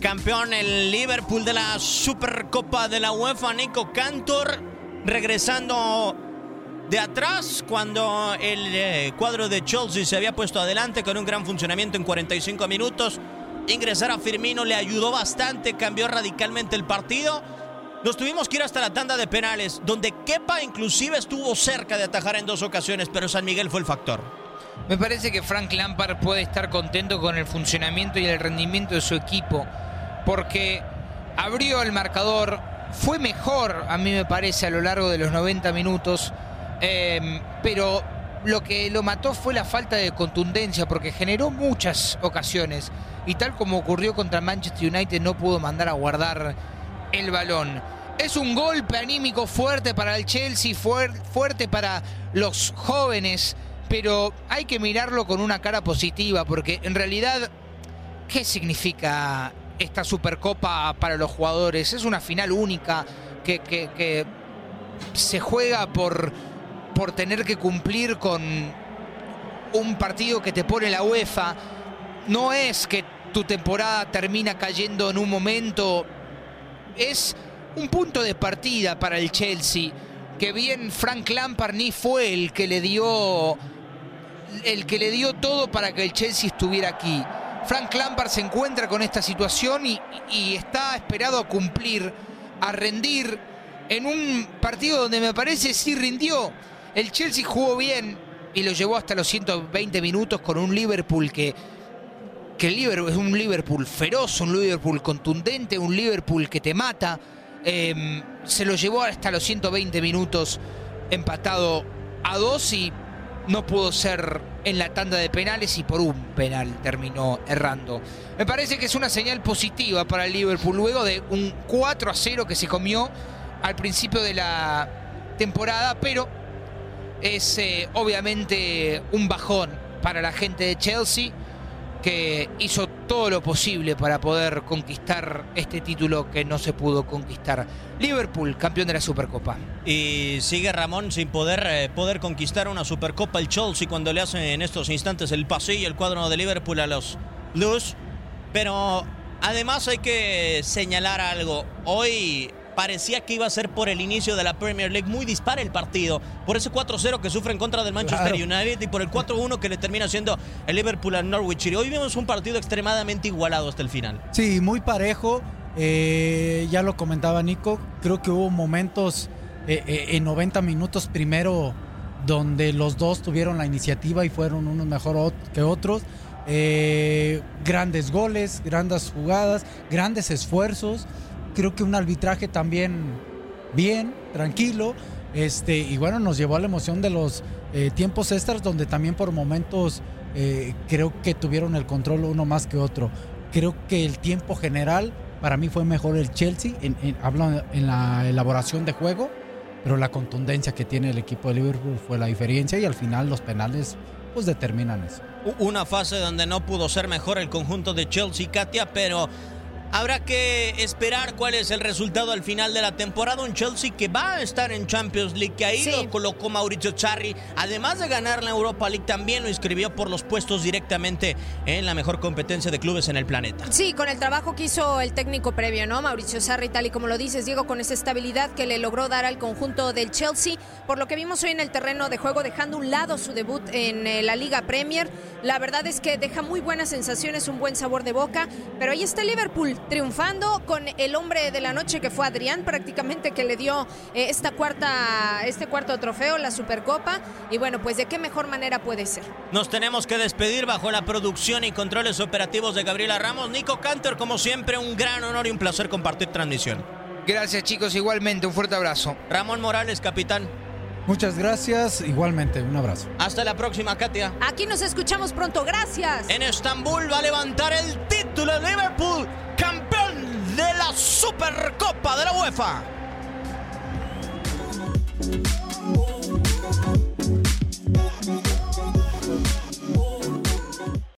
Campeón el Liverpool de la Supercopa de la UEFA, Nico Cantor, regresando de atrás cuando el eh, cuadro de Chelsea se había puesto adelante con un gran funcionamiento en 45 minutos. Ingresar a Firmino le ayudó bastante, cambió radicalmente el partido. Nos tuvimos que ir hasta la tanda de penales, donde Kepa inclusive estuvo cerca de atajar en dos ocasiones, pero San Miguel fue el factor. Me parece que Frank Lampard puede estar contento con el funcionamiento y el rendimiento de su equipo, porque abrió el marcador, fue mejor, a mí me parece, a lo largo de los 90 minutos, eh, pero lo que lo mató fue la falta de contundencia, porque generó muchas ocasiones, y tal como ocurrió contra Manchester United, no pudo mandar a guardar el balón. Es un golpe anímico fuerte para el Chelsea, fuerte para los jóvenes, pero hay que mirarlo con una cara positiva, porque en realidad, ¿qué significa esta Supercopa para los jugadores? Es una final única que, se juega por, por tener que cumplir con un partido que te pone la UEFA. No es que tu temporada termina cayendo en un momento es un punto de partida para el Chelsea. Que bien Frank Lampard ni fue el que le dio el que le dio todo para que el Chelsea estuviera aquí. Frank Lampard se encuentra con esta situación y, y está esperado a cumplir, a rendir en un partido donde me parece sí rindió. El Chelsea jugó bien y lo llevó hasta los 120 minutos con un Liverpool que que Liverpool es un Liverpool feroz, un Liverpool contundente, un Liverpool que te mata. Em, se lo llevó hasta los 120 minutos empatado a dos y no pudo ser en la tanda de penales y por un penal terminó errando. Me parece que es una señal positiva para el Liverpool luego de un 4 a 0 que se comió al principio de la temporada, pero es eh, obviamente un bajón para la gente de Chelsea que hizo todo lo posible para poder conquistar este título que no se pudo conquistar. Liverpool, campeón de la Supercopa. Y sigue Ramón sin poder, eh, poder conquistar una Supercopa el Chelsea cuando le hacen en estos instantes el pasillo, el cuadro de Liverpool a los Blues. Pero además hay que señalar algo. Hoy parecía que iba a ser por el inicio de la Premier League. Muy dispara el partido. Por ese 4-0 que sufre en contra del Manchester United y por el 4-1 que le termina siendo el Liverpool al Norwich. Y hoy vemos un partido extremadamente igualado hasta el final. Sí, muy parejo. Eh, ya lo comentaba Nico. Creo que hubo momentos eh, eh, en 90 minutos primero donde los dos tuvieron la iniciativa y fueron unos mejor que otros. grandes goles, grandes jugadas, grandes esfuerzos creo que un arbitraje también bien, tranquilo. Este, y bueno, nos llevó a la emoción de los eh, tiempos extras, donde también por momentos eh, creo que tuvieron el control uno más que otro. Creo que el tiempo general para mí fue mejor el Chelsea, en, hablo en la elaboración de juego, pero la contundencia que tiene el equipo de Liverpool fue la diferencia y al final los penales pues determinan eso. Una fase donde no pudo ser mejor el conjunto de Chelsea, Katia, pero Habrá que esperar cuál es el resultado al final de la temporada. Un Chelsea que va a estar en Champions League, que ahí lo colocó Mauricio Charri. Además de ganar la Europa League, también lo inscribió por los puestos directamente en la mejor competencia de clubes en el planeta. Sí, con el trabajo que hizo el técnico previo, ¿no? Mauricio Sarri, tal y como lo dices, Diego, con esa estabilidad que le logró dar al conjunto del Chelsea. Por lo que vimos hoy en el terreno de juego, dejando un lado su debut en eh, la Liga Premier. La verdad es que deja muy buenas sensaciones, un buen sabor de boca. Pero ahí está Liverpool triunfando con el hombre de la noche que fue Adrián, prácticamente que le dio eh, esta cuarta, este cuarto trofeo, la Supercopa. Y bueno, pues de qué mejor manera puede ser. Nos tenemos que despedir bajo la producción y controles operativos de Gabriela Ramos. Nico Canter, como siempre, un gran honor y un placer compartir transmisión. Gracias chicos, igualmente, un fuerte abrazo. Ramón Morales, capitán. Muchas gracias, igualmente, un abrazo. Hasta la próxima, Katia. Aquí nos escuchamos pronto, gracias. En Estambul va a levantar el título de Liverpool, campeón de la Supercopa de la UEFA.